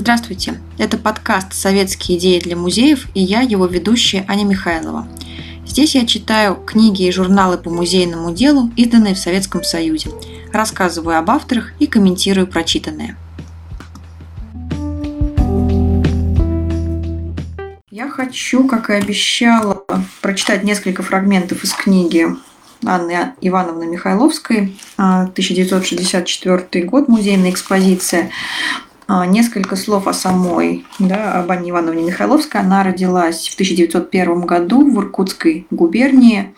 Здравствуйте! Это подкаст «Советские идеи для музеев» и я, его ведущая Аня Михайлова. Здесь я читаю книги и журналы по музейному делу, изданные в Советском Союзе, рассказываю об авторах и комментирую прочитанное. Я хочу, как и обещала, прочитать несколько фрагментов из книги Анны Ивановны Михайловской, 1964 а, год, музейная экспозиция. А, несколько слов о самой, да, об Анне Ивановне Михайловской. Она родилась в 1901 году в Иркутской губернии,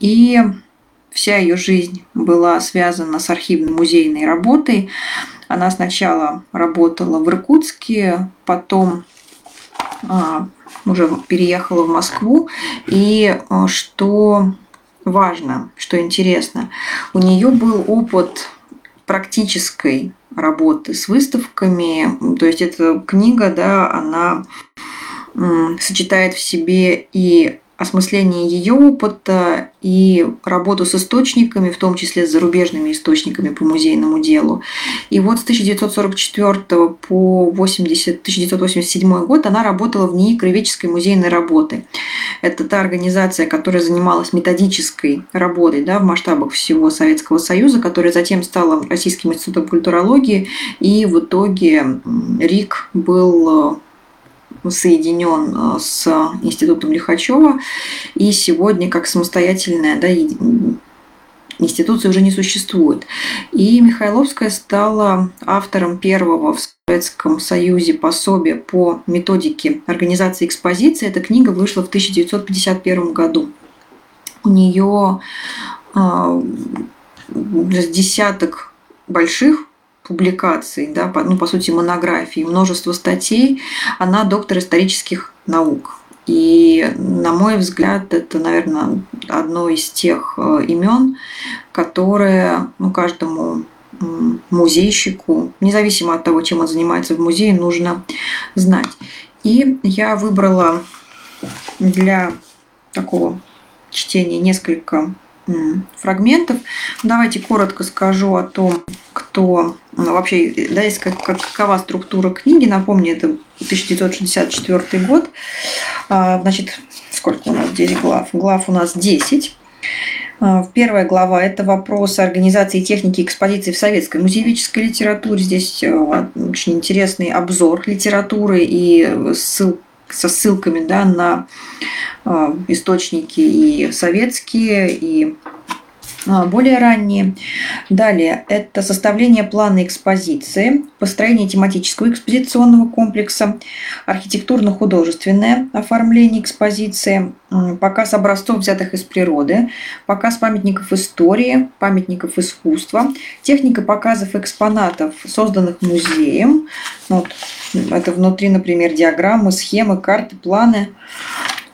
и вся ее жизнь была связана с архивно-музейной работой. Она сначала работала в Иркутске, потом а, уже переехала в Москву. И а, что важно, что интересно, у нее был опыт практической работы с выставками. То есть эта книга, да, она сочетает в себе и осмысление ее опыта и работу с источниками, в том числе с зарубежными источниками по музейному делу. И вот с 1944 по 80, 1987 год она работала в НИИ краеведческой музейной работы. Это та организация, которая занималась методической работой да, в масштабах всего Советского Союза, которая затем стала Российским институтом культурологии, и в итоге РИК был соединен э, с Институтом Лихачева, и сегодня как самостоятельная да, институция уже не существует. И Михайловская стала автором первого в Советском Союзе пособия по методике организации экспозиции. Эта книга вышла в 1951 году. У нее э, десяток больших публикаций, да, по, ну, по сути, монографий, множество статей. Она доктор исторических наук. И, на мой взгляд, это, наверное, одно из тех э, имен, которые ну, каждому музейщику, независимо от того, чем он занимается в музее, нужно знать. И я выбрала для такого чтения несколько фрагментов. Давайте коротко скажу о том, кто ну, вообще, да, есть как, какова структура книги. Напомню, это 1964 год. А, значит, сколько у нас здесь глав? Глав у нас 10. А, первая глава – это вопрос организации техники экспозиции в советской музеевической литературе. Здесь э, очень интересный обзор литературы и ссыл, со ссылками да, на а, источники и советские, и более ранние. Далее это составление плана экспозиции, построение тематического экспозиционного комплекса, архитектурно-художественное оформление экспозиции, показ образцов, взятых из природы, показ памятников истории, памятников искусства, техника показов экспонатов, созданных музеем. Вот, это внутри, например, диаграммы, схемы, карты, планы.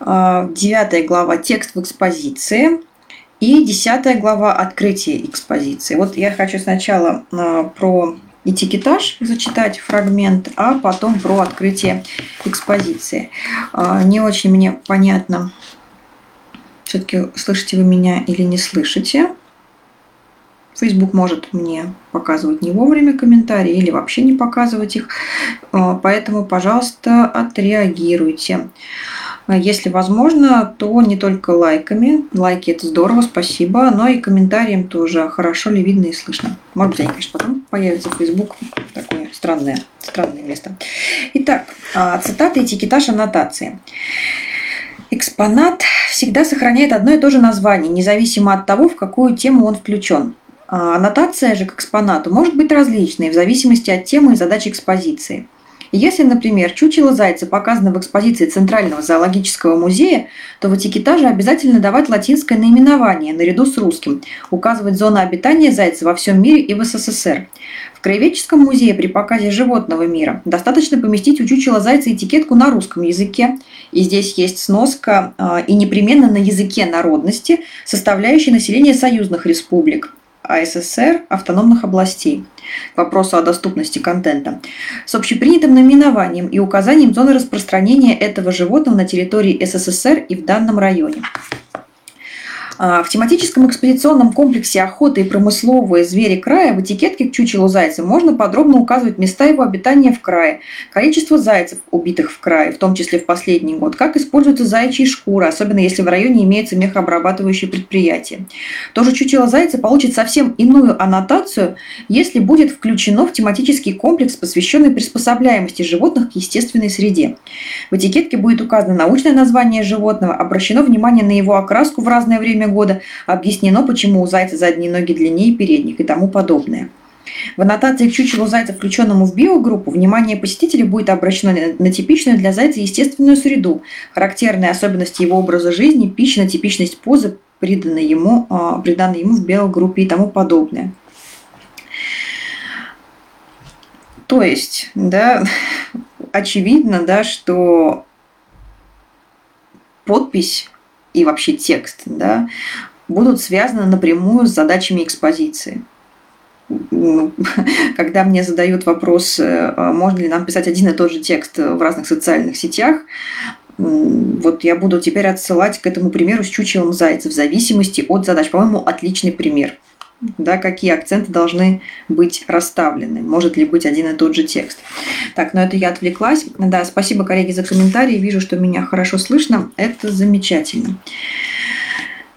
А, девятая глава «Текст в экспозиции». И десятая глава «Открытие экспозиции». Вот я хочу сначала а, про этикетаж зачитать фрагмент, а потом про открытие экспозиции. А, не очень мне понятно, все-таки слышите вы меня или не слышите. Facebook может мне показывать не вовремя комментарии или вообще не показывать их. А, поэтому, пожалуйста, отреагируйте. А если возможно, то не только лайками. Лайки это здорово, спасибо, но и комментарием тоже хорошо ли видно и слышно. Может быть, они, конечно, потом появятся в Facebook. Такое странное, странное место. Итак, а, цитаты, этикетаж, аннотации. Экспонат всегда сохраняет одно и то же название, независимо от того, в какую тему он включен. А аннотация же к экспонату может быть различной в зависимости от темы и задач экспозиции – если, например, чучело зайца показано в экспозиции Центрального зоологического музея, то в этикетаже обязательно давать латинское наименование наряду с русским, указывать зону обитания зайца во всем мире и в СССР. В Краеведческом музее при показе животного мира достаточно поместить у чучела зайца этикетку на русском языке, и здесь есть сноска а, и непременно на языке народности, составляющей население союзных республик, АССР, автономных областей к вопросу о доступности контента, с общепринятым наименованием и указанием зоны распространения этого животного на территории СССР и в данном районе. А, в тематическом экспедиционном комплексе охоты и промысловые звери края в этикетке к чучелу зайца можно подробно указывать места его обитания в крае, количество зайцев, убитых в крае, в том числе в последний год, как используются заячьи шкуры, особенно если в районе имеется мехообрабатывающее предприятие. Тоже чучело зайца получит совсем иную аннотацию, если будет включено в тематический комплекс, посвященный приспособляемости животных к естественной среде. В этикетке будет указано научное название животного, обращено внимание на его окраску в разное время года, объяснено, почему у зайца задние ноги длиннее передних и тому подобное. В аннотации к чучелу зайца, включенному в биогруппу, внимание посетителя будет обращено на типичную для зайца естественную среду, характерные особенности его образа жизни, пища, типичность позы, приданной ему, а, приданной ему в биогруппе и тому подобное. То есть, да, очевидно, да, что подпись и вообще текст да, будут связаны напрямую с задачами экспозиции. Ну, когда мне задают вопрос, э, а можно ли нам писать один и тот же текст в разных социальных сетях, вот я буду теперь отсылать к этому примеру с чучелом зайца в зависимости от задач. По-моему, отличный пример. Да, какие акценты должны быть расставлены? Может ли быть один и тот же текст? Так, но это я отвлеклась. Да, спасибо, коллеги, за комментарии. Вижу, что меня хорошо слышно. Это замечательно.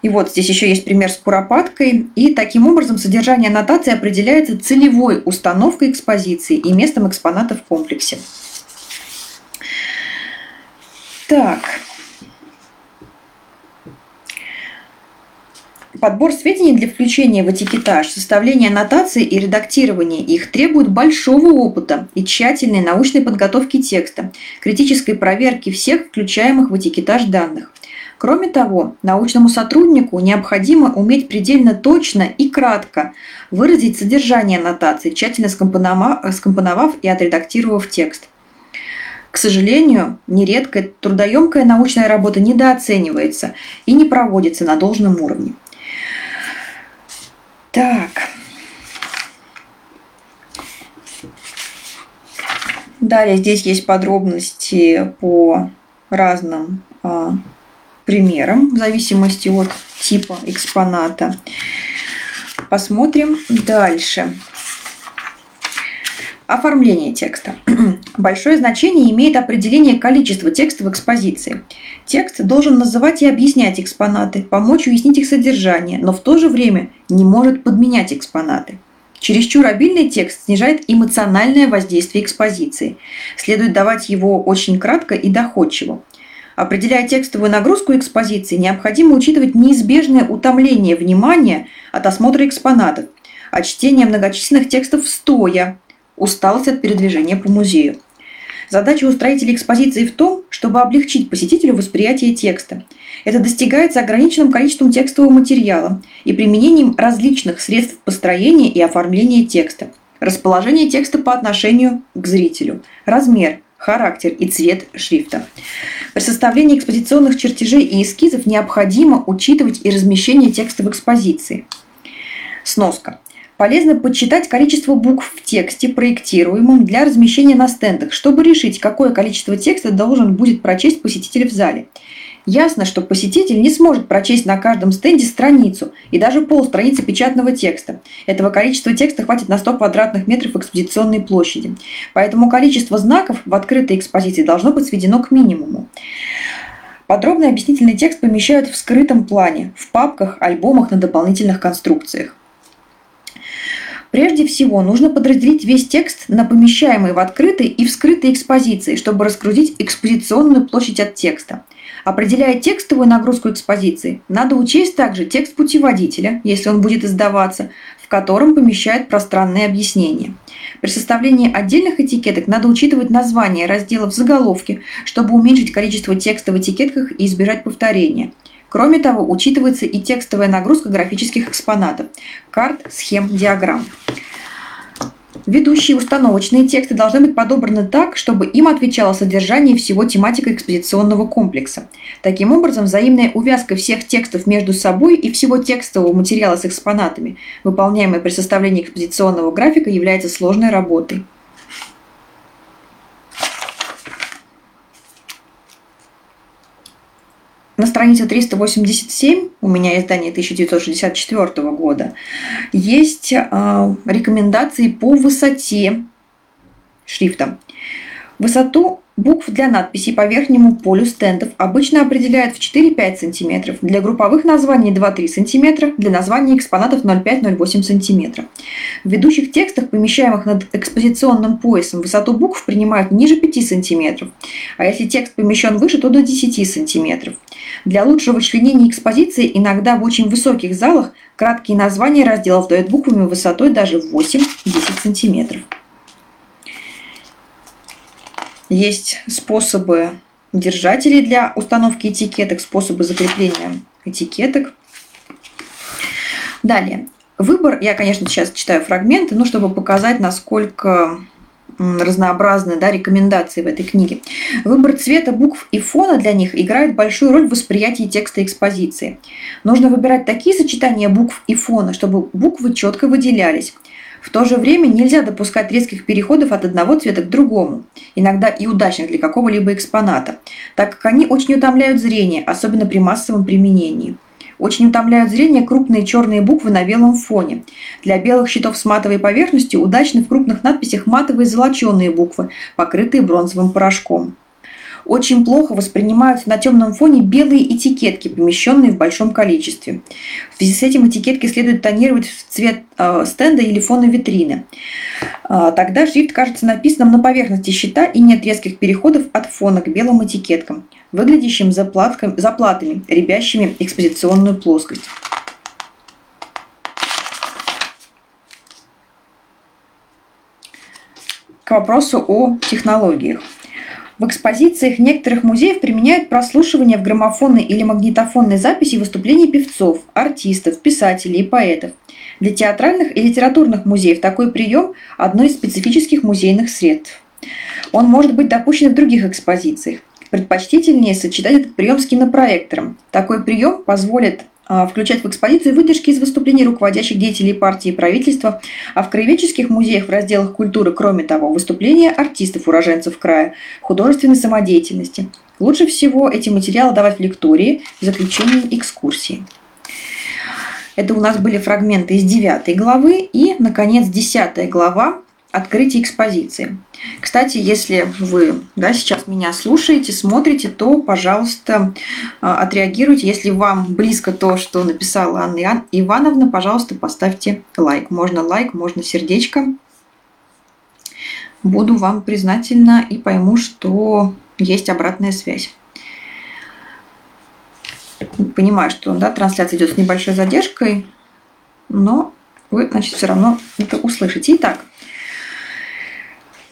И вот здесь еще есть пример с куропаткой. И таким образом содержание аннотации определяется целевой установкой экспозиции и местом экспоната в комплексе. Так. Подбор сведений для включения в этикетаж, составление аннотаций и редактирование их требует большого опыта и тщательной научной подготовки текста, критической проверки всех включаемых в этикетаж данных. Кроме того, научному сотруднику необходимо уметь предельно точно и кратко выразить содержание аннотации, тщательно скомпоновав и отредактировав текст. К сожалению, нередко трудоемкая научная работа недооценивается и не проводится на должном уровне. Так. Далее здесь есть подробности по разным а, примерам в зависимости от типа экспоната. Посмотрим дальше. Оформление текста. Большое значение имеет определение количества текста в экспозиции. Текст должен называть и объяснять экспонаты, помочь уяснить их содержание, но в то же время не может подменять экспонаты. Чересчур обильный текст снижает эмоциональное воздействие экспозиции. Следует давать его очень кратко и доходчиво. Определяя текстовую нагрузку экспозиции, необходимо учитывать неизбежное утомление внимания от осмотра экспонатов, от чтения многочисленных текстов стоя, усталость от передвижения по музею. Задача устроителей экспозиции в том, чтобы облегчить посетителю восприятие текста. Это достигается ограниченным количеством текстового материала и применением различных средств построения и оформления текста. Расположение текста по отношению к зрителю, размер, характер и цвет шрифта. При составлении экспозиционных чертежей и эскизов необходимо учитывать и размещение текста в экспозиции. Сноска. Полезно подсчитать количество букв в тексте, проектируемом для размещения на стендах, чтобы решить, какое количество текста должен будет прочесть посетитель в зале. Ясно, что посетитель не сможет прочесть на каждом стенде страницу и даже полстраницы печатного текста. Этого количества текста хватит на 100 квадратных метров экспозиционной площади. Поэтому количество знаков в открытой экспозиции должно быть сведено к минимуму. Подробный объяснительный текст помещают в скрытом плане, в папках, альбомах на дополнительных конструкциях. Прежде всего, нужно подразделить весь текст на помещаемые в открытой и в скрытой экспозиции, чтобы раскрутить экспозиционную площадь от текста. Определяя текстовую нагрузку экспозиции, надо учесть также текст путеводителя, если он будет издаваться, в котором помещают пространные объяснения. При составлении отдельных этикеток надо учитывать названия разделов в заголовке, чтобы уменьшить количество текста в этикетках и избежать повторения. Кроме того, учитывается и текстовая нагрузка графических экспонатов – карт, схем, диаграмм. Ведущие установочные тексты должны быть подобраны так, чтобы им отвечало содержание всего тематика экспозиционного комплекса. Таким образом, взаимная увязка всех текстов между собой и всего текстового материала с экспонатами, выполняемая при составлении экспозиционного графика, является сложной работой. На странице 387, у меня издание 1964 года, есть э, рекомендации по высоте шрифта. Высоту букв для надписей по верхнему полю стендов обычно определяют в 4-5 см, для групповых названий 2-3 см, для названий экспонатов 0,5-0,8 см. В ведущих текстах, помещаемых над экспозиционным поясом, высоту букв принимают ниже 5 см, а если текст помещен выше, то до 10 см. Для лучшего членения экспозиции иногда в очень высоких залах краткие названия разделов дают буквами высотой даже 8-10 см. Есть способы держателей для установки этикеток, способы закрепления этикеток. Далее. Выбор, я, конечно, сейчас читаю фрагменты, но чтобы показать, насколько разнообразны да, рекомендации в этой книге. Выбор цвета букв и фона для них играет большую роль в восприятии текста экспозиции. Нужно выбирать такие сочетания букв и фона, чтобы буквы четко выделялись. В то же время нельзя допускать резких переходов от одного цвета к другому, иногда и удачных для какого-либо экспоната, так как они очень утомляют зрение, особенно при массовом применении. Очень утомляют зрение крупные черные буквы на белом фоне. Для белых щитов с матовой поверхностью удачны в крупных надписях матовые золоченые буквы, покрытые бронзовым порошком очень плохо воспринимаются на темном фоне белые этикетки, помещенные в большом количестве. В связи с этим этикетки следует тонировать в цвет э, стенда или фона витрины. Э, тогда шрифт кажется написанным на поверхности щита и нет резких переходов от фона к белым этикеткам, выглядящим заплатками, заплатами, рябящими экспозиционную плоскость. К вопросу о технологиях. В экспозициях некоторых музеев применяют прослушивание в граммофонной или магнитофонной записи выступлений певцов, артистов, писателей и поэтов. Для театральных и литературных музеев такой прием – одно из специфических музейных средств. Он может быть допущен в других экспозициях. Предпочтительнее сочетать этот прием с кинопроектором. Такой прием позволит включать в экспозицию выдержки из выступлений руководящих деятелей партии и правительства, а в краеведческих музеях в разделах культуры, кроме того, выступления артистов уроженцев края, художественной самодеятельности. Лучше всего эти материалы давать в лектории в заключении экскурсии. Это у нас были фрагменты из 9 главы и, наконец, 10 глава открытие экспозиции. Кстати, если вы да, сейчас меня слушаете, смотрите, то, пожалуйста, а, отреагируйте. Если вам близко то, что написала Анна Ивановна, пожалуйста, поставьте лайк. Можно лайк, можно сердечко. Буду вам признательна и пойму, что есть обратная связь. Понимаю, что да, трансляция идет с небольшой задержкой, но вы, значит, все равно это услышите. Итак,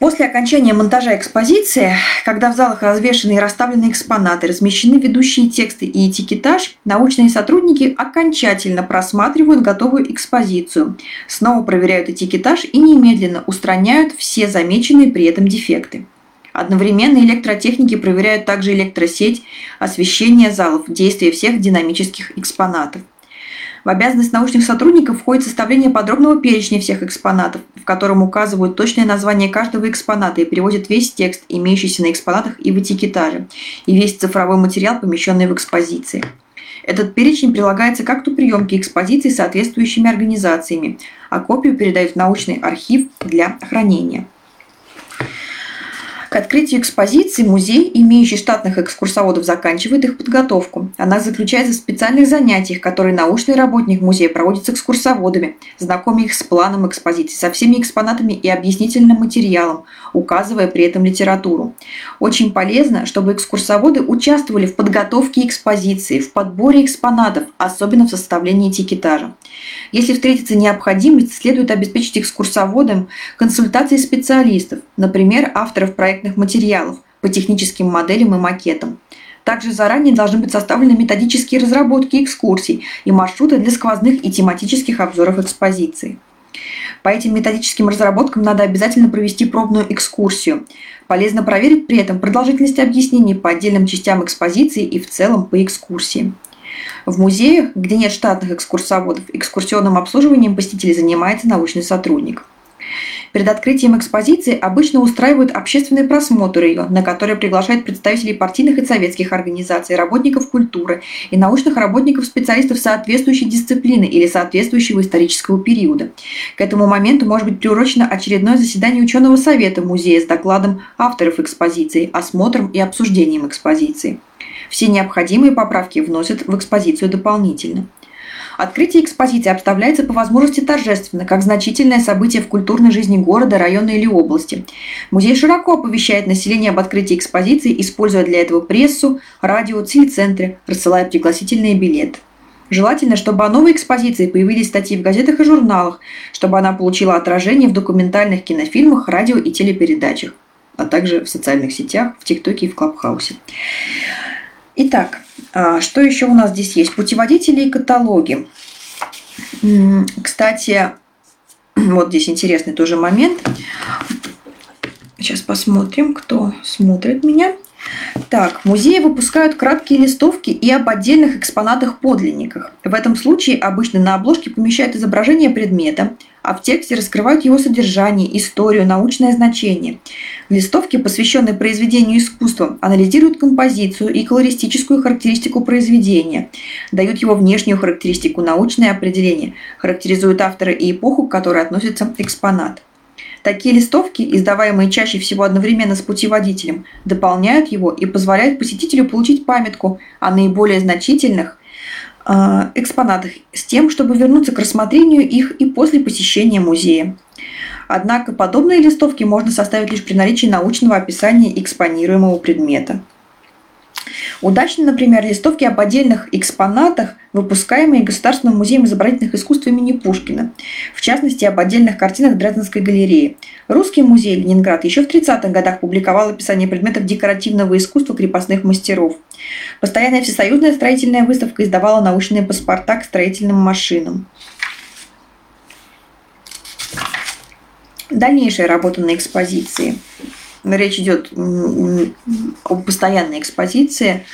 После окончания монтажа экспозиции, когда в залах развешаны и расставлены экспонаты, размещены ведущие тексты и этикетаж, научные сотрудники окончательно просматривают готовую экспозицию, снова проверяют этикетаж и немедленно устраняют все замеченные при этом дефекты. Одновременно электротехники проверяют также электросеть, освещение залов, действие всех динамических экспонатов. В обязанность научных сотрудников входит составление подробного перечня всех экспонатов, в котором указывают точное название каждого экспоната и переводят весь текст, имеющийся на экспонатах и в этикетаже, и весь цифровой материал, помещенный в экспозиции. Этот перечень прилагается к акту приемки экспозиции соответствующими организациями, а копию передают в научный архив для хранения. К открытию экспозиции музей, имеющий штатных экскурсоводов, заканчивает их подготовку. Она заключается в специальных занятиях, которые научный работник музея проводит с экскурсоводами, знакомя их с планом экспозиции, со всеми экспонатами и объяснительным материалом, указывая при этом литературу. Очень полезно, чтобы экскурсоводы участвовали в подготовке экспозиции, в подборе экспонатов, особенно в составлении этикетажа. Если встретится необходимость, следует обеспечить экскурсоводам консультации специалистов, например, авторов проектных материалов по техническим моделям и макетам. Также заранее должны быть составлены методические разработки экскурсий и маршруты для сквозных и тематических обзоров экспозиции. По этим методическим разработкам надо обязательно провести пробную экскурсию. Полезно проверить при этом продолжительность объяснений по отдельным частям экспозиции и в целом по экскурсии. В музеях, где нет штатных экскурсоводов, экскурсионным обслуживанием посетителей занимается научный сотрудник. Перед открытием экспозиции обычно устраивают общественный просмотр ее, на который приглашают представителей партийных и советских организаций, работников культуры и научных работников, специалистов соответствующей дисциплины или соответствующего исторического периода. К этому моменту может быть приурочено очередное заседание ученого совета музея с докладом авторов экспозиции, осмотром и обсуждением экспозиции. Все необходимые поправки вносят в экспозицию дополнительно. Открытие экспозиции обставляется по возможности торжественно, как значительное событие в культурной жизни города, района или области. Музей широко оповещает население об открытии экспозиции, используя для этого прессу, радио, телецентры, рассылая пригласительные билеты. Желательно, чтобы о новой экспозиции появились статьи в газетах и журналах, чтобы она получила отражение в документальных кинофильмах, радио и телепередачах, а также в социальных сетях, в ТикТоке и в Клабхаусе. Итак, что еще у нас здесь есть? Путеводители и каталоги. Кстати, вот здесь интересный тоже момент. Сейчас посмотрим, кто смотрит меня. Так, музеи выпускают краткие листовки и об отдельных экспонатах-подлинниках. В этом случае обычно на обложке помещают изображение предмета, а в тексте раскрывают его содержание, историю, научное значение. В листовке, посвященной произведению искусства, анализируют композицию и колористическую характеристику произведения, дают его внешнюю характеристику, научное определение, характеризуют автора и эпоху, к которой относится экспонат. Такие листовки, издаваемые чаще всего одновременно с путеводителем, дополняют его и позволяют посетителю получить памятку о наиболее значительных экспонатах с тем, чтобы вернуться к рассмотрению их и после посещения музея. Однако подобные листовки можно составить лишь при наличии научного описания экспонируемого предмета. Удачно, например, листовки об отдельных экспонатах, выпускаемые Государственным музеем изобразительных искусств имени Пушкина, в частности, об отдельных картинах Дрезденской галереи. Русский музей Ленинград еще в 30-х годах публиковал описание предметов декоративного искусства крепостных мастеров. Постоянная всесоюзная строительная выставка издавала научные паспорта к строительным машинам. Дальнейшая работа на экспозиции – речь идет о постоянной экспозиции.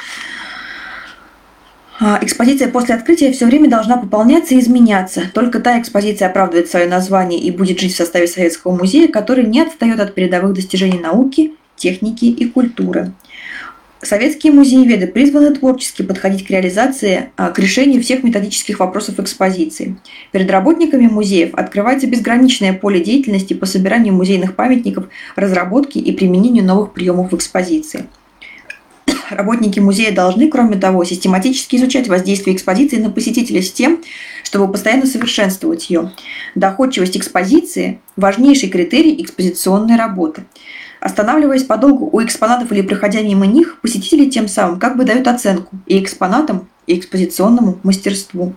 А, экспозиция после открытия все время должна пополняться и изменяться. Только та экспозиция оправдывает свое название и будет жить в составе Советского музея, который не отстает от передовых достижений науки, техники и культуры. Советские музееведы призваны творчески подходить к реализации, а, к решению всех методических вопросов экспозиции. Перед работниками музеев открывается безграничное поле деятельности по собиранию музейных памятников, разработке и применению новых приемов в экспозиции. Работники музея должны, кроме того, систематически изучать воздействие экспозиции на посетителя с тем, чтобы постоянно совершенствовать ее. Доходчивость экспозиции – важнейший критерий экспозиционной работы – Останавливаясь подолгу у экспонатов или проходя мимо них, посетители тем самым как бы дают оценку и экспонатам, и экспозиционному мастерству.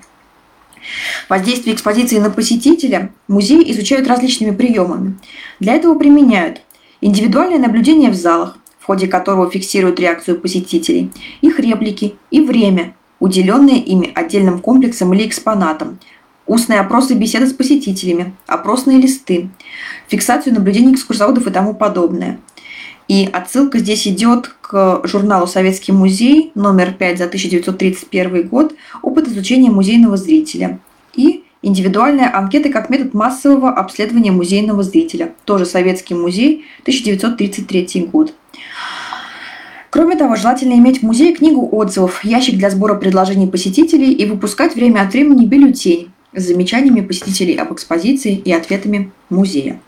Воздействие экспозиции на посетителя музеи изучают различными приемами. Для этого применяют индивидуальное наблюдение в залах, в ходе которого фиксируют реакцию посетителей, их реплики и время, уделенное ими отдельным комплексом или экспонатом, устные опросы беседы с посетителями, опросные листы, фиксацию наблюдений экскурсоводов и тому подобное. И отсылка здесь идет к журналу «Советский музей» номер 5 за 1931 год «Опыт изучения музейного зрителя» и индивидуальная анкета как метод массового обследования музейного зрителя, тоже «Советский музей», 1933 год. Кроме того, желательно иметь в музее книгу отзывов, ящик для сбора предложений посетителей и выпускать время от времени бюллетень, с замечаниями посетителей об экспозиции и ответами музея.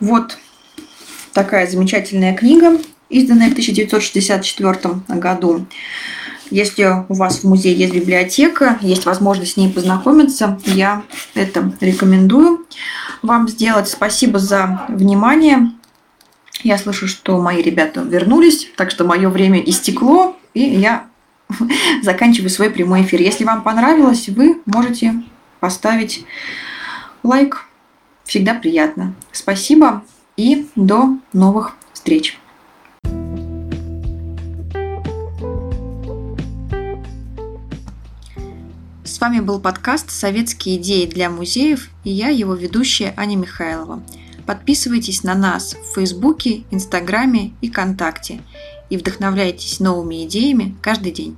Вот такая замечательная книга, изданная в 1964 году. Если у вас в музее есть библиотека, есть возможность с ней познакомиться, я это рекомендую вам сделать. Спасибо за внимание. Я слышу, что мои ребята вернулись, так что мое время истекло, и я заканчиваю свой прямой эфир. Если вам понравилось, вы можете поставить лайк. Всегда приятно. Спасибо и до новых встреч. С вами был подкаст «Советские идеи для музеев» и я, его ведущая Аня Михайлова. Подписывайтесь на нас в Фейсбуке, Инстаграме и ВКонтакте – и вдохновляйтесь новыми идеями каждый день.